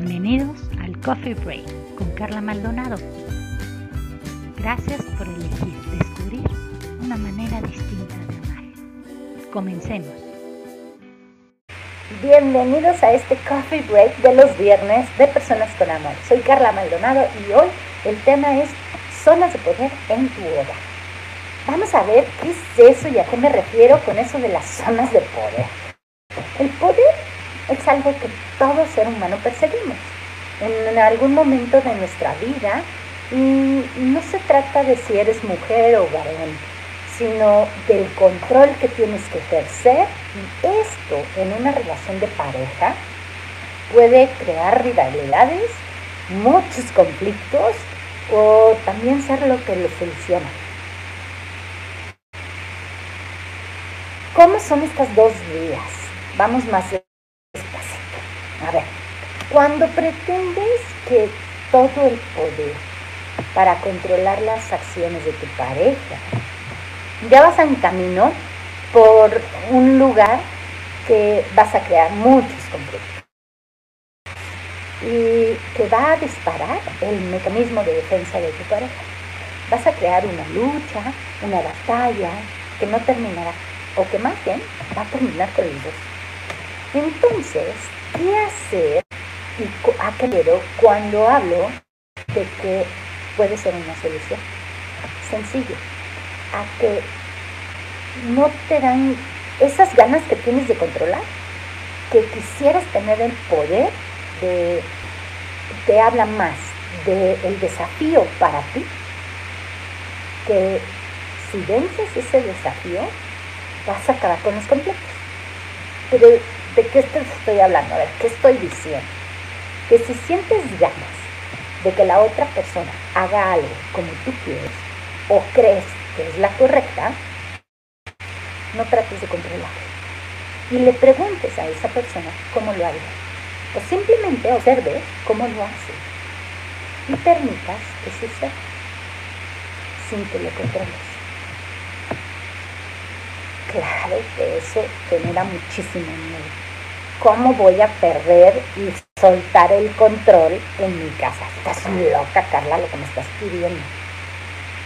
Bienvenidos al Coffee Break con Carla Maldonado. Gracias por elegir descubrir una manera distinta de amar. Comencemos. Bienvenidos a este Coffee Break de los viernes de Personas con Amor. Soy Carla Maldonado y hoy el tema es zonas de poder en tu hogar. Vamos a ver qué es eso y a qué me refiero con eso de las zonas de poder. El poder es algo que todo ser humano perseguimos en algún momento de nuestra vida. Y no se trata de si eres mujer o varón, sino del control que tienes que ejercer. Y esto en una relación de pareja puede crear rivalidades, muchos conflictos o también ser lo que lo soluciona. ¿Cómo son estas dos vías? Vamos más a ver, cuando pretendes que todo el poder para controlar las acciones de tu pareja, ya vas en camino por un lugar que vas a crear muchos conflictos y que va a disparar el mecanismo de defensa de tu pareja. Vas a crear una lucha, una batalla que no terminará, o que más bien va a terminar con los. Entonces, ¿Qué hacer y a qué cuando hablo de que puede ser una solución? Sencillo. A que no te dan esas ganas que tienes de controlar, que quisieras tener el poder de, te habla más del desafío para ti, que si vences ese desafío, vas a acabar con los conflictos. Pero ¿De qué estoy hablando? A ver, ¿qué estoy diciendo? Que si sientes ganas de que la otra persona haga algo como tú quieres o crees que es la correcta, no trates de controlarlo. Y le preguntes a esa persona cómo lo haría. O simplemente observe cómo lo hace. Y permitas que suceda sin que lo controles. Claro que eso genera muchísimo miedo. ¿Cómo voy a perder y soltar el control en mi casa? Estás loca, Carla, lo que me estás pidiendo.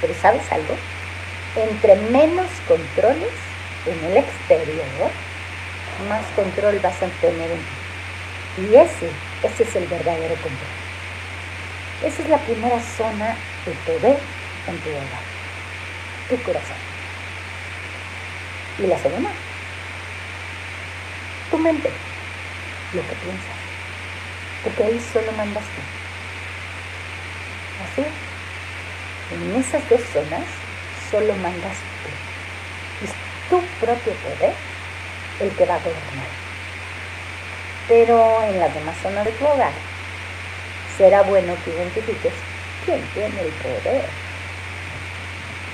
Pero ¿sabes algo? Entre menos controles en el exterior, más control vas a tener en ti. Y ese, ese es el verdadero control. Esa es la primera zona de poder en tu hogar, tu corazón. Y la segunda, tu mente, lo que piensas. Porque ahí solo mandas tú. Así, en esas dos zonas solo mandas tú. Es tu propio poder el que va a gobernar. Pero en las demás zonas de tu hogar, será bueno que identifiques quién tiene el poder.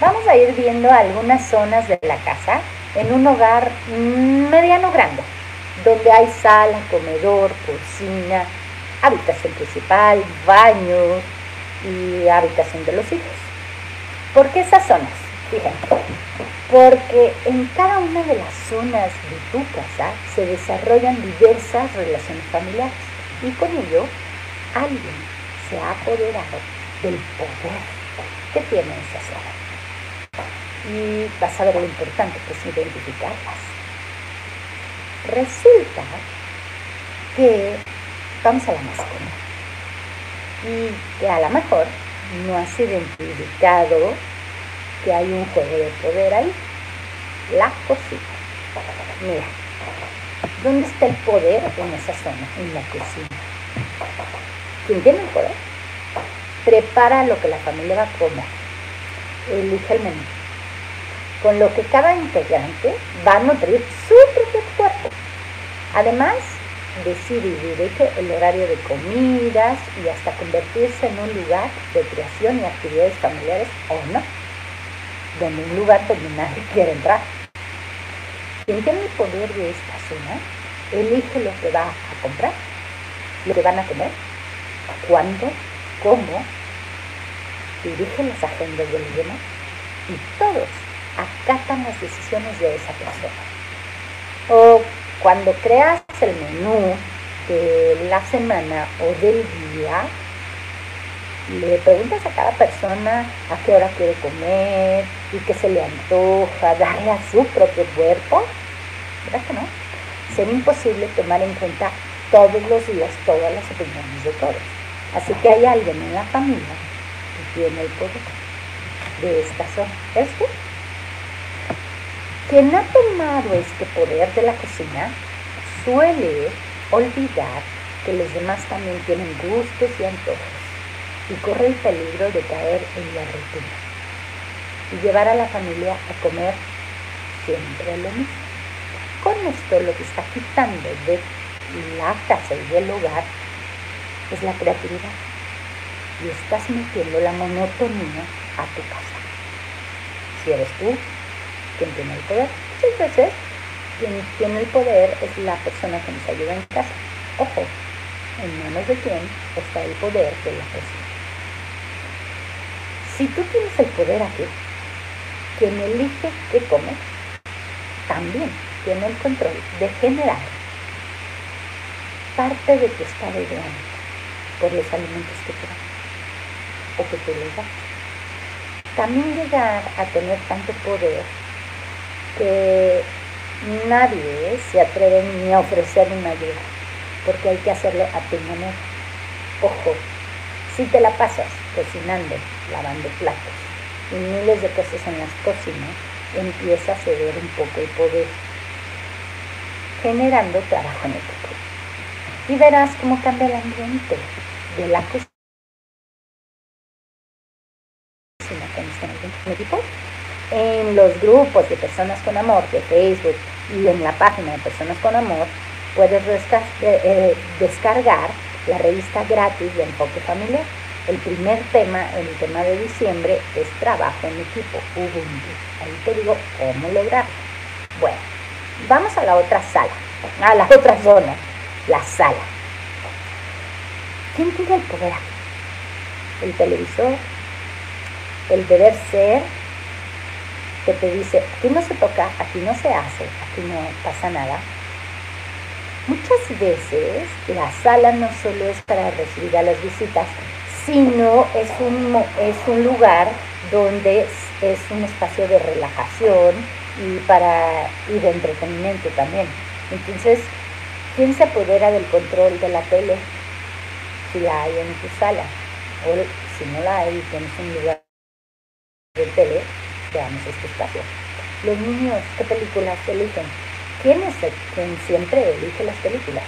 Vamos a ir viendo algunas zonas de la casa en un hogar mediano grande, donde hay sala, comedor, cocina, habitación principal, baño y habitación de los hijos. ¿Por qué esas zonas? Fíjense, porque en cada una de las zonas de tu casa se desarrollan diversas relaciones familiares y con ello alguien se ha apoderado del poder que tiene esa zona y vas a ver lo importante que es identificarlas. Resulta que vamos a la más y que a lo mejor no has identificado que hay un juego de poder ahí. La cocina. Mira, ¿dónde está el poder en esa zona? En la cocina. ¿Quién tiene el poder? Prepara lo que la familia va a comer. Elige el menú con lo que cada integrante va a nutrir su propio cuerpo. Además, decide y dirige el horario de comidas y hasta convertirse en un lugar de creación y actividades familiares o no, donde un lugar donde nadie quiere entrar. Quien tiene el poder de esta zona, elige lo que va a comprar, lo que van a comer, cuándo, cómo, dirige las agendas del demás y todos acatan las decisiones de esa persona. O cuando creas el menú de la semana o del día, le preguntas a cada persona a qué hora quiere comer y qué se le antoja, darle a su propio cuerpo, ¿verdad que no? Sería imposible tomar en cuenta todos los días todas las opiniones de todos. Así que hay alguien en la familia que tiene el poder de esta zona. ¿Es tú? Quien ha tomado este poder de la cocina suele olvidar que los demás también tienen gustos y antojos y corre el peligro de caer en la rutina y llevar a la familia a comer siempre lo mismo. Con esto lo que está quitando de la casa y del hogar es la creatividad y estás metiendo la monotonía a tu casa. Si eres tú quien tiene el poder, muchas veces quien tiene el poder es la persona que nos ayuda en casa. Ojo, en manos de quién está el poder de la persona. Si tú tienes el poder aquí, quien elige qué comer, también tiene el control de generar parte de tu estado de por los alimentos que te dan o que te le das. También llegar a tener tanto poder que nadie se atreve ni a ofrecer una ayuda, porque hay que hacerlo a tu manera. Ojo, si te la pasas cocinando, lavando platos y miles de cosas en las cocinas, empieza a ceder un poco el poder, generando trabajo en equipo. Y verás cómo cambia el ambiente de la cocina equipo. En los grupos de personas con amor de Facebook y en la página de personas con amor puedes eh, eh, descargar la revista gratis de Enfoque Familiar. El primer tema, el tema de diciembre, es trabajo en equipo, Ubuntu. Ahí te digo cómo lograrlo. Bueno, vamos a la otra sala, a la otra zona, la sala. ¿Quién tiene el poder El televisor, el deber ser, que te dice, aquí no se toca, aquí no se hace, aquí no pasa nada. Muchas veces la sala no solo es para recibir a las visitas, sino es un, es un lugar donde es, un espacio de relajación y, para, y de entretenimiento también. Entonces, ¿quién se apodera del control de la tele? Si la hay en tu sala. O si no la hay tienes un lugar de tele, veamos este espacio. Los niños, ¿qué películas eligen? ¿Quién es el quien siempre elige las películas?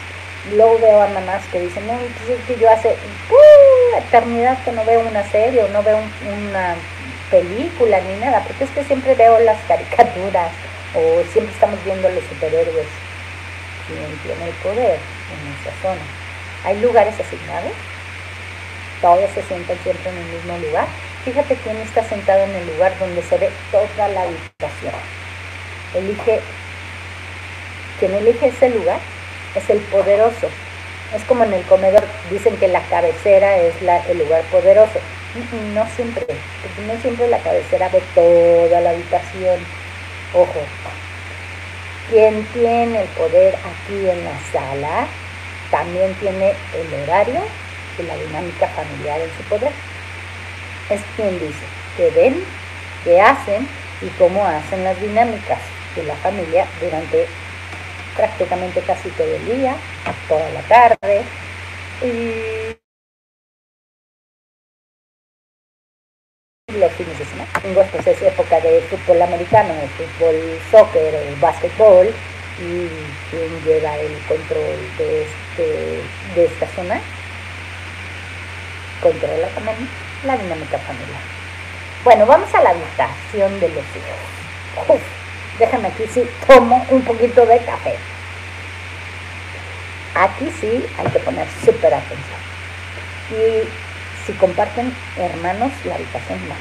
Luego veo a mamás que dicen, no, pues es que yo hace uh, eternidad que no veo una serie o no veo una película ni nada, porque es que siempre veo las caricaturas o siempre estamos viendo los superhéroes. ¿Quién tiene el poder en esa zona? ¿Hay lugares asignados? Todos se sientan siempre en el mismo lugar. Fíjate quién está sentado en el lugar donde se ve toda la habitación. Elige, quien elige ese lugar es el poderoso. Es como en el comedor, dicen que la cabecera es el lugar poderoso. No siempre, porque no siempre la cabecera ve toda la habitación. Ojo, quien tiene el poder aquí en la sala también tiene el horario y la dinámica familiar en su poder. Es quien dice que ven, que hacen y cómo hacen las dinámicas de la familia durante prácticamente casi todo el día, toda la tarde. Y los fines de semana. Pues es época de fútbol americano, de fútbol soccer, el básquetbol, y quien lleva el control de, este, de esta zona, controla también la dinámica familiar. Bueno, vamos a la habitación de los hijos. Déjame aquí sí tomo un poquito de café. Aquí sí hay que poner súper atención. Y si comparten hermanos, la habitación más.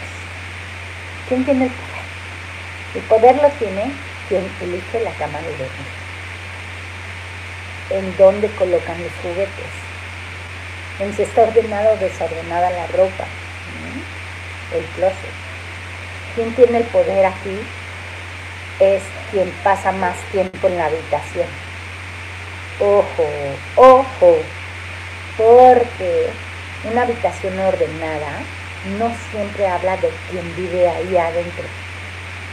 ¿Quién tiene el poder? El poder lo tiene quien elige la cama de dormir. En dónde colocan los juguetes. En si está ordenada o desordenada la ropa. El closet. ¿Quién tiene el poder aquí? es quien pasa más tiempo en la habitación. ojo, ojo, porque una habitación ordenada no siempre habla de quien vive ahí adentro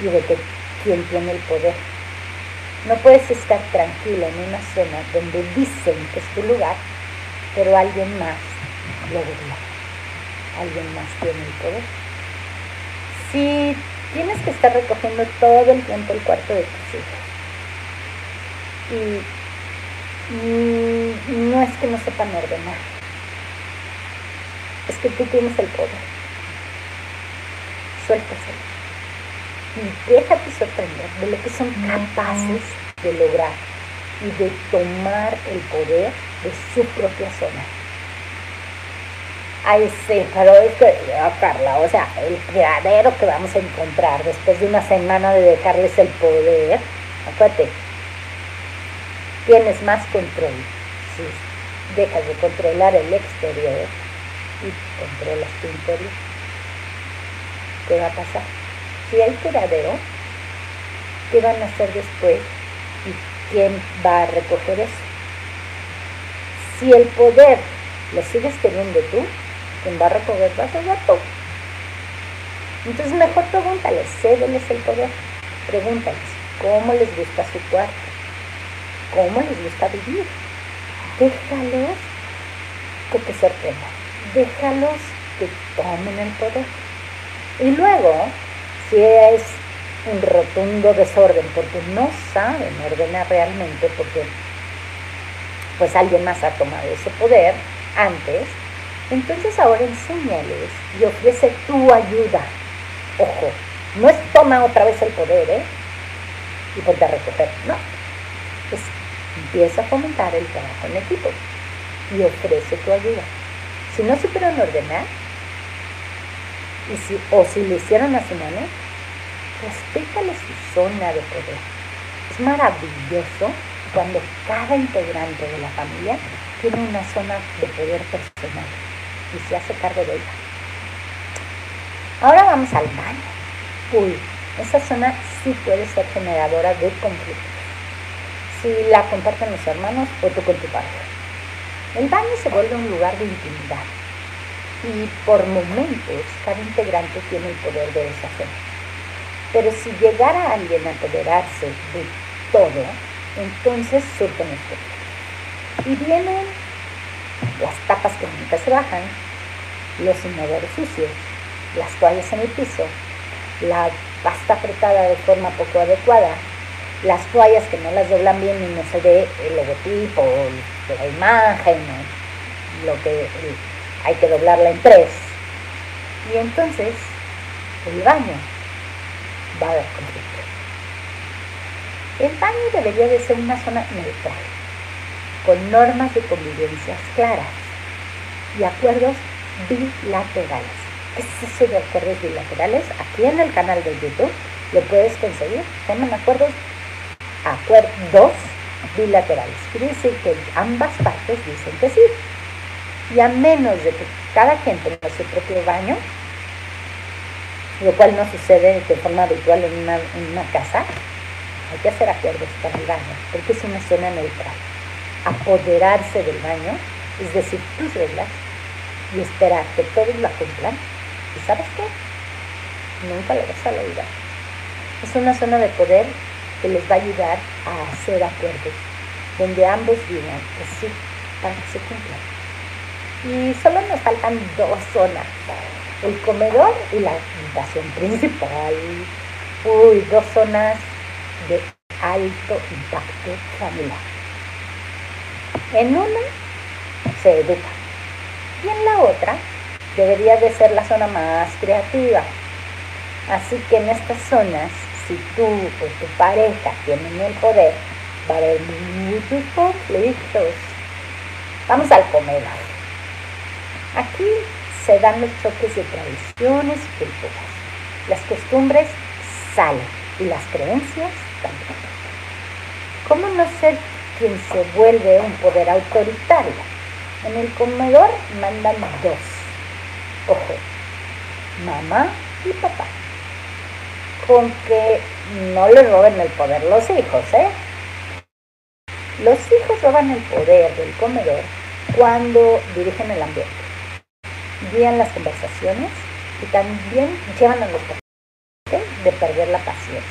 y de que quien tiene el poder. No puedes estar tranquila en una zona donde dicen que es tu lugar, pero alguien más lo gobierna. Alguien más tiene el poder. Si tienes que estar recogiendo todo el tiempo el cuarto de tus hijos y no es que no sepan ordenar, es que tú tienes el poder. Suéltaselo. Y déjate sorprender de lo que son capaces de lograr y de tomar el poder de su propia zona. Ay, sí, pero es que, Carla, o sea, el criadero que vamos a encontrar después de una semana de dejarles el poder, acuérdate, tienes más control. Si dejas de controlar el exterior y controlas tu interior, ¿qué va a pasar? Si hay criadero, ¿qué van a hacer después? ¿Y quién va a recoger eso? Si el poder lo sigues teniendo tú, quien va a recoger va a ser. Entonces mejor pregúntales, cédeles el poder. Pregúntales, ¿cómo les gusta su cuarto? ¿Cómo les gusta vivir? Déjalos que te sorprendan. Déjalos que tomen el poder. Y luego, si es un rotundo desorden porque no saben ordenar realmente, porque pues alguien más ha tomado ese poder antes, entonces ahora enséñales y ofrece tu ayuda. Ojo, no es toma otra vez el poder, ¿eh? Y ponte a recoger, no. Es empieza a fomentar el trabajo en equipo y ofrece tu ayuda. Si no supieron ordenar, o si lo hicieron a su manera, respétale su zona de poder. Es maravilloso cuando cada integrante de la familia tiene una zona de poder personal y se hace cargo de ella. Ahora vamos al baño. Uy, esa zona sí puede ser generadora de conflictos. Si la comparten los hermanos o tú con tu pareja. El baño se vuelve un lugar de intimidad y por momentos cada integrante tiene el poder de esa zona. Pero si llegara alguien a apoderarse de todo, entonces surgen los Y vienen las tapas que nunca se bajan, los inodores sucios, las toallas en el piso, la pasta apretada de forma poco adecuada, las toallas que no las doblan bien y no se ve el logotipo, la imagen, lo que hay que doblarla en tres. Y entonces el baño va a haber conflicto. El baño debería de ser una zona neutral, con normas de convivencia claras y acuerdos bilaterales. ¿Qué es eso de acuerdos bilaterales? Aquí en el canal de YouTube lo puedes conseguir. Se llaman acuerdos, acuerdos bilaterales. Quiere decir que ambas partes dicen que sí. Y a menos de que cada quien tenga su propio baño, lo cual no sucede de forma habitual en una, en una casa, hay que hacer acuerdos para el baño, porque es una zona neutral. Apoderarse del baño, es decir, tus reglas, y esperar que todos la cumplan. ¿Y sabes qué? Nunca lo vas a lograr. Es una zona de poder que les va a ayudar a hacer acuerdos, donde ambos digan que sí, para que se cumplan. Y solo nos faltan dos zonas, el comedor y la habitación principal. Uy, dos zonas de alto impacto familiar. En una se educa la debería de ser la zona más creativa. Así que en estas zonas, si tú o tu pareja tienen el poder, va a haber muchos conflictos. Vamos al comedor. Aquí se dan los choques de tradiciones y culturas. Las costumbres salen y las creencias también. ¿Cómo no ser quien se vuelve un poder autoritario? En el comedor mandan dos. Ojo, mamá y papá. Con que no le roben el poder los hijos, ¿eh? Los hijos roban el poder del comedor cuando dirigen el ambiente, guían las conversaciones y también llevan a los de perder la paciencia.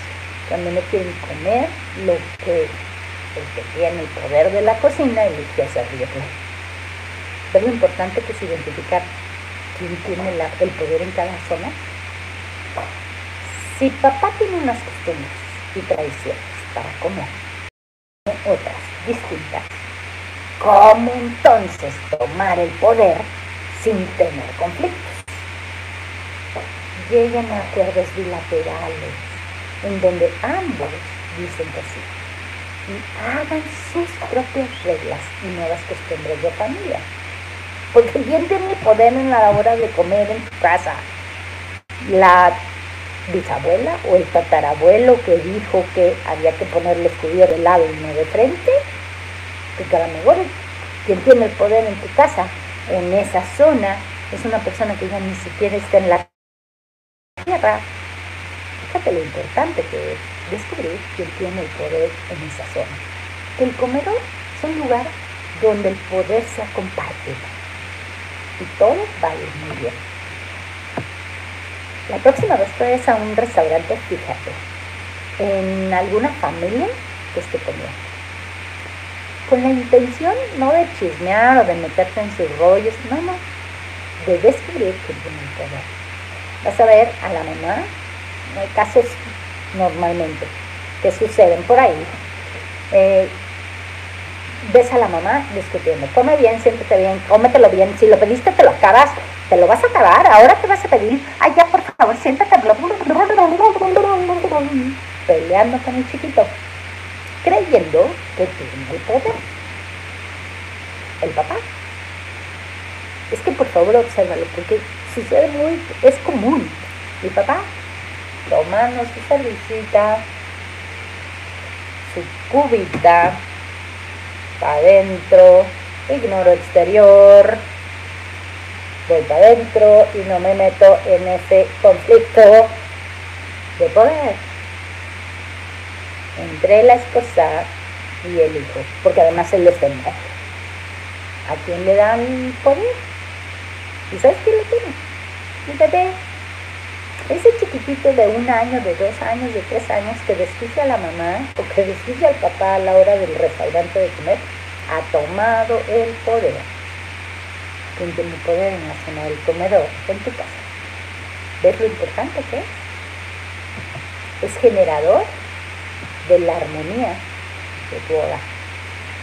Cuando no quieren comer lo que el que tiene el poder de la cocina eligió servirle. Pero lo importante que es identificar quién tiene el poder en cada zona. Si papá tiene unas costumbres y tradiciones para comer, otras distintas, ¿cómo entonces tomar el poder sin tener conflictos? Lleguen a acuerdos bilaterales en donde ambos dicen que sí y hagan sus propias reglas y nuevas costumbres de familia. Porque ¿quién tiene poder en la hora de comer en tu casa? La bisabuela o el tatarabuelo que dijo que había que ponerle escudillo de lado y no de frente, que a lo mejor quien tiene el poder en tu casa, en esa zona, es una persona que ya ni siquiera está en la tierra. Fíjate lo importante que es descubrir quién tiene el poder en esa zona. El comedor es un lugar donde el poder se ha compartido y todo va a ir muy bien. La próxima vez que a un restaurante, fíjate, en alguna familia que esté comiendo. Con la intención no de chismear o de meterte en sus rollos, no, no, de descubrir quién tiene el poder. Vas a ver a la mamá, hay casos normalmente que suceden por ahí. Eh, ves a la mamá discutiendo, come bien, siéntete bien, cómetelo bien, si lo pediste te lo acabas, te lo vas a acabar, ahora te vas a pedir, ay ya por favor, siéntate, peleando con el chiquito, creyendo que tiene el poder. El papá. Es que por favor obsérvalo, porque sucede muy, es común. Mi papá tomando su cervecita, su cubita, para adentro, ignoro exterior, voy para adentro y no me meto en ese conflicto de poder entre la esposa y el hijo, porque además él es el ¿A quién le dan poder? ¿Y sabes quién lo tiene? El bebé. Ese chiquitito de un año, de dos años, de tres años que desquicia a la mamá o que desquicia al papá a la hora del restaurante de comer, ha tomado el poder. Tiene el poder en la zona del comedor, en tu casa. ¿Ves lo importante que es? Es generador de la armonía de tu hogar.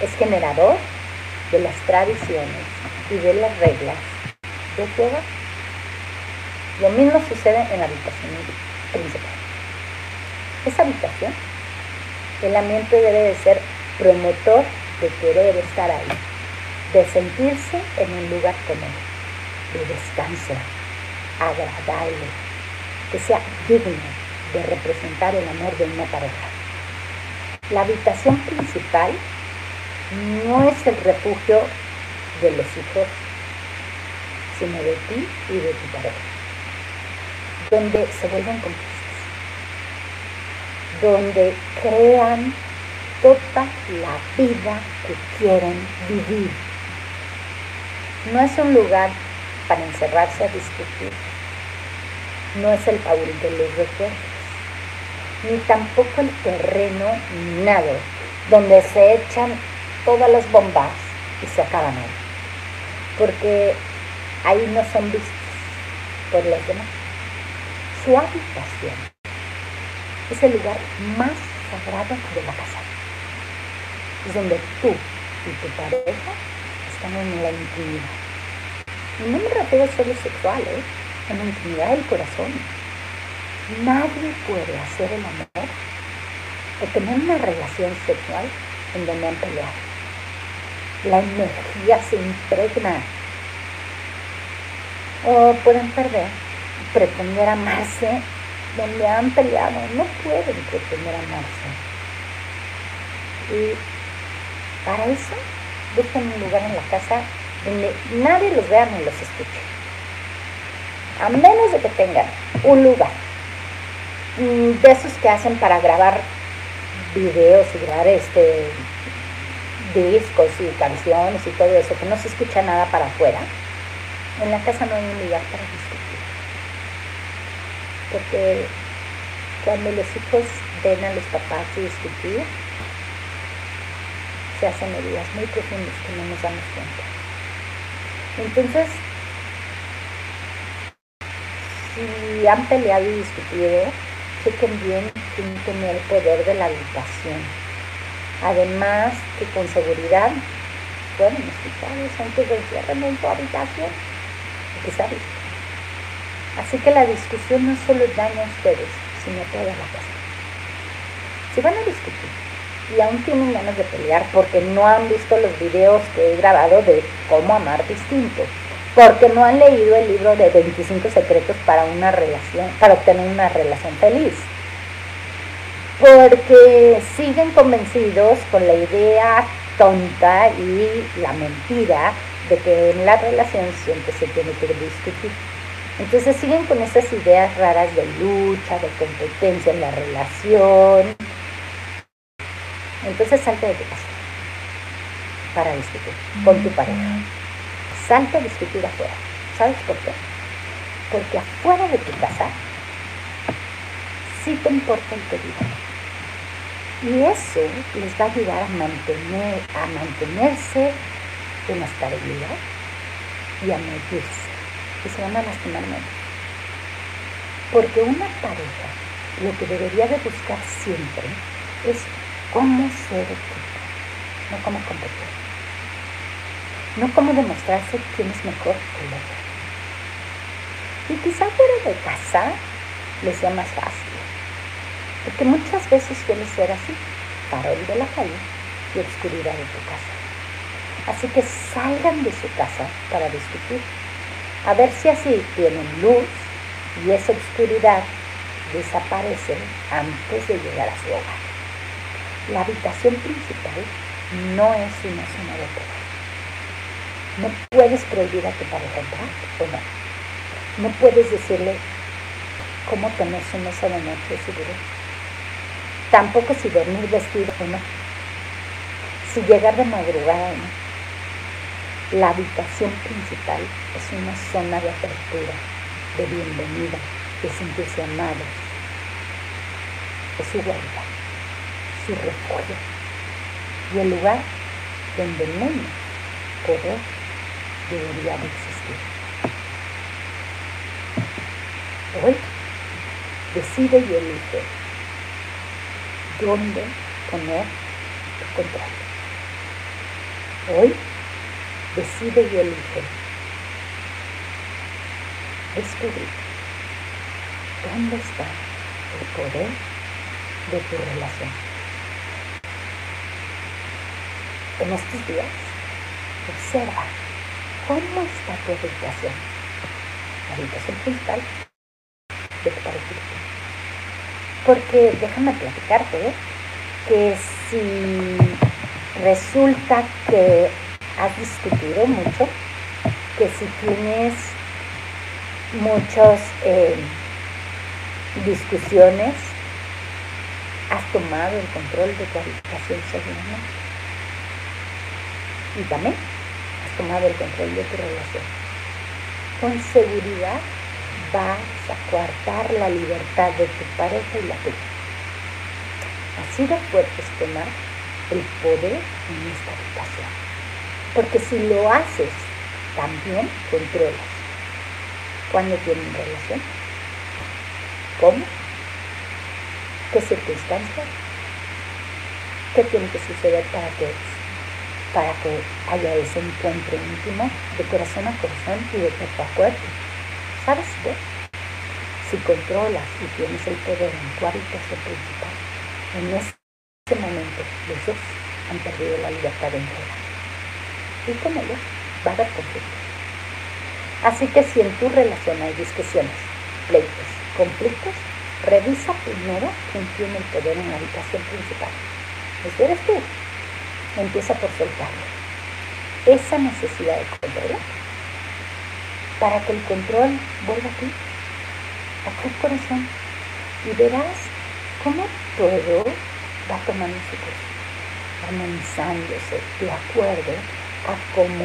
Es generador de las tradiciones y de las reglas de tu hogar. Lo mismo sucede en la habitación principal. Esa habitación, el ambiente debe de ser promotor de querer estar ahí, de sentirse en un lugar común, de descanso, agradable, que sea digno de representar el amor de una pareja. La habitación principal no es el refugio de los hijos, sino de ti y de tu pareja donde se vuelven cómplices, donde crean toda la vida que quieren vivir. No es un lugar para encerrarse a discutir, no es el baúl de los recuerdos, ni tampoco el terreno nada, donde se echan todas las bombas y se acaban ahí, porque ahí no son vistos por los demás su habitación es el lugar más sagrado de la casa. Es donde tú y tu pareja están en la intimidad. Y no me refiero solo sexual, ¿eh? en la intimidad del corazón. Nadie puede hacer el amor o tener una relación sexual en donde han peleado. La energía se impregna. O pueden perder pretender amarse donde han peleado, no pueden pretender amarse. Y para eso buscan un lugar en la casa donde nadie los vea ni los escuche. A menos de que tengan un lugar de esos que hacen para grabar videos y grabar este discos y canciones y todo eso, que no se escucha nada para afuera, en la casa no hay un lugar para discutir. Porque cuando los hijos ven a los papás discutir, se hacen heridas muy profundas que no nos damos cuenta. Entonces, si han peleado y discutido, chequen bien quién tiene el poder de la habitación. Además, que con seguridad fueron escuchados antes de cierre en su habitación. Porque Así que la discusión no solo daña a ustedes, sino a toda la casa. Si van a discutir y aún tienen ganas de pelear porque no han visto los videos que he grabado de cómo amar distinto, porque no han leído el libro de 25 secretos para una relación, para obtener una relación feliz. Porque siguen convencidos con la idea tonta y la mentira de que en la relación siempre se tiene que discutir. Entonces siguen con esas ideas raras de lucha, de competencia en la relación. Entonces salte de tu casa para discutir con tu pareja salte a discutir afuera. ¿Sabes por qué? Porque afuera de tu casa sí te importa el peligro. Y eso les va a ayudar a, mantener, a mantenerse en estabilidad y a medirse. Y se van a. Porque una pareja lo que debería de buscar siempre es cómo ser equipo, no cómo competir no como demostrarse quién es mejor que el otro. Y quizá fuera de casa les sea más fácil, porque muchas veces suele ser así, farol de la calle y oscuridad de tu casa. Así que salgan de su casa para discutir, a ver si así tienen luz y esa oscuridad desaparece antes de llegar a su hogar. La habitación principal no es una zona de poder. No puedes prohibir a tu pareja entrar o no. No puedes decirle cómo tener su mesa de noche seguro. Tampoco si dormir vestido o no. Si llegar de madrugada o no. La habitación principal es una zona de apertura, de bienvenida, de sentirse amados. Es su guarda, su refugio y el lugar donde menos poder debería de existir. Hoy decide y elige dónde poner el control. Hoy decide y elige descubrir dónde está el poder de tu relación. En estos días, observa ¿Cómo está tu habitación? La habitación principal de tu pareja. Porque déjame platicarte ¿eh? que si resulta que has discutido mucho, que si tienes muchas eh, discusiones, has tomado el control de tu habitación seguramente. Y también tomado el control de tu relación. Con seguridad vas a coartar la libertad de tu pareja y la tuya. Así de fuerte es tomar el poder en esta habitación. Porque si lo haces, también controlas. ¿Cuándo tienen relación? ¿Cómo? ¿Qué circunstancias? ¿Qué tiene que suceder para que para que haya ese encuentro íntimo de corazón a corazón y de cuerpo a cuerpo. ¿Sabes qué? Si controlas y tienes el poder en tu habitación principal, en ese momento los dos han perdido la libertad de entrega. Y con ello va a haber conflicto. Así que si en tu relación hay discusiones, pleitos, conflictos, revisa primero quién tiene el poder en la habitación principal. Eso eres tú, empieza por soltarlo. Esa necesidad de control para que el control vuelva a ti, a tu corazón, y verás cómo todo va tomando su curso. armonizándose de acuerdo a cómo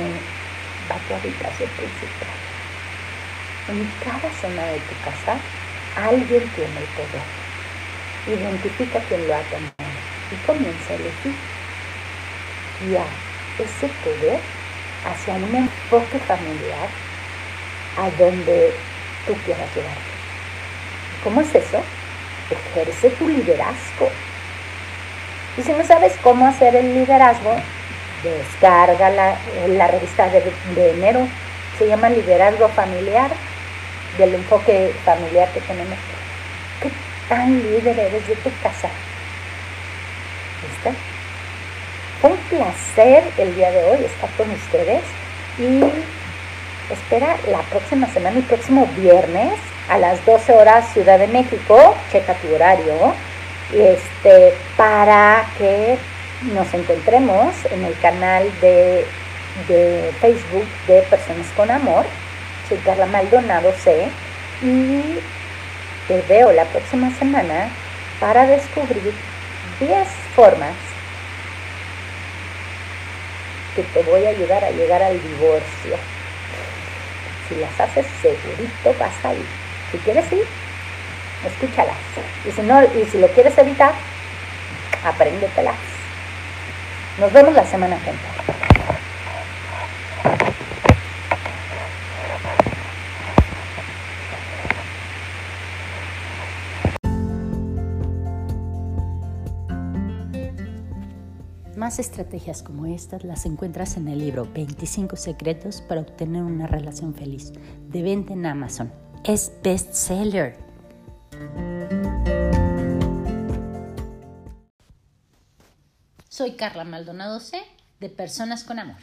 va tu habitación principal. En cada zona de tu casa alguien tiene el poder. Identifica quién lo ha tomado y comienza a elegir. Ya ese poder hacia un enfoque familiar a donde tú quieras llegar. ¿Cómo es eso? Ejerce tu liderazgo. Y si no sabes cómo hacer el liderazgo, descarga la, revista de, de enero, se llama Liderazgo Familiar, del enfoque familiar que tenemos. ¿Qué tan líder eres de tu casa? ¿Viste? Fue un placer el día de hoy estar con ustedes y espera la próxima semana, el próximo viernes a las 12 horas Ciudad de México, checa tu horario, este, para que nos encontremos en el canal de, de Facebook de Personas con Amor. Soy Carla Maldonado C y te veo la próxima semana para descubrir 10 formas que te voy a ayudar a llegar al divorcio. Si las haces segurito vas a. Si quieres ir, escúchalas. Y si no, y si lo quieres evitar, apréndetelas. Nos vemos la semana que Más estrategias como estas las encuentras en el libro 25 secretos para obtener una relación feliz, de venta en Amazon. Es bestseller. Soy Carla Maldonado C, de Personas con Amor.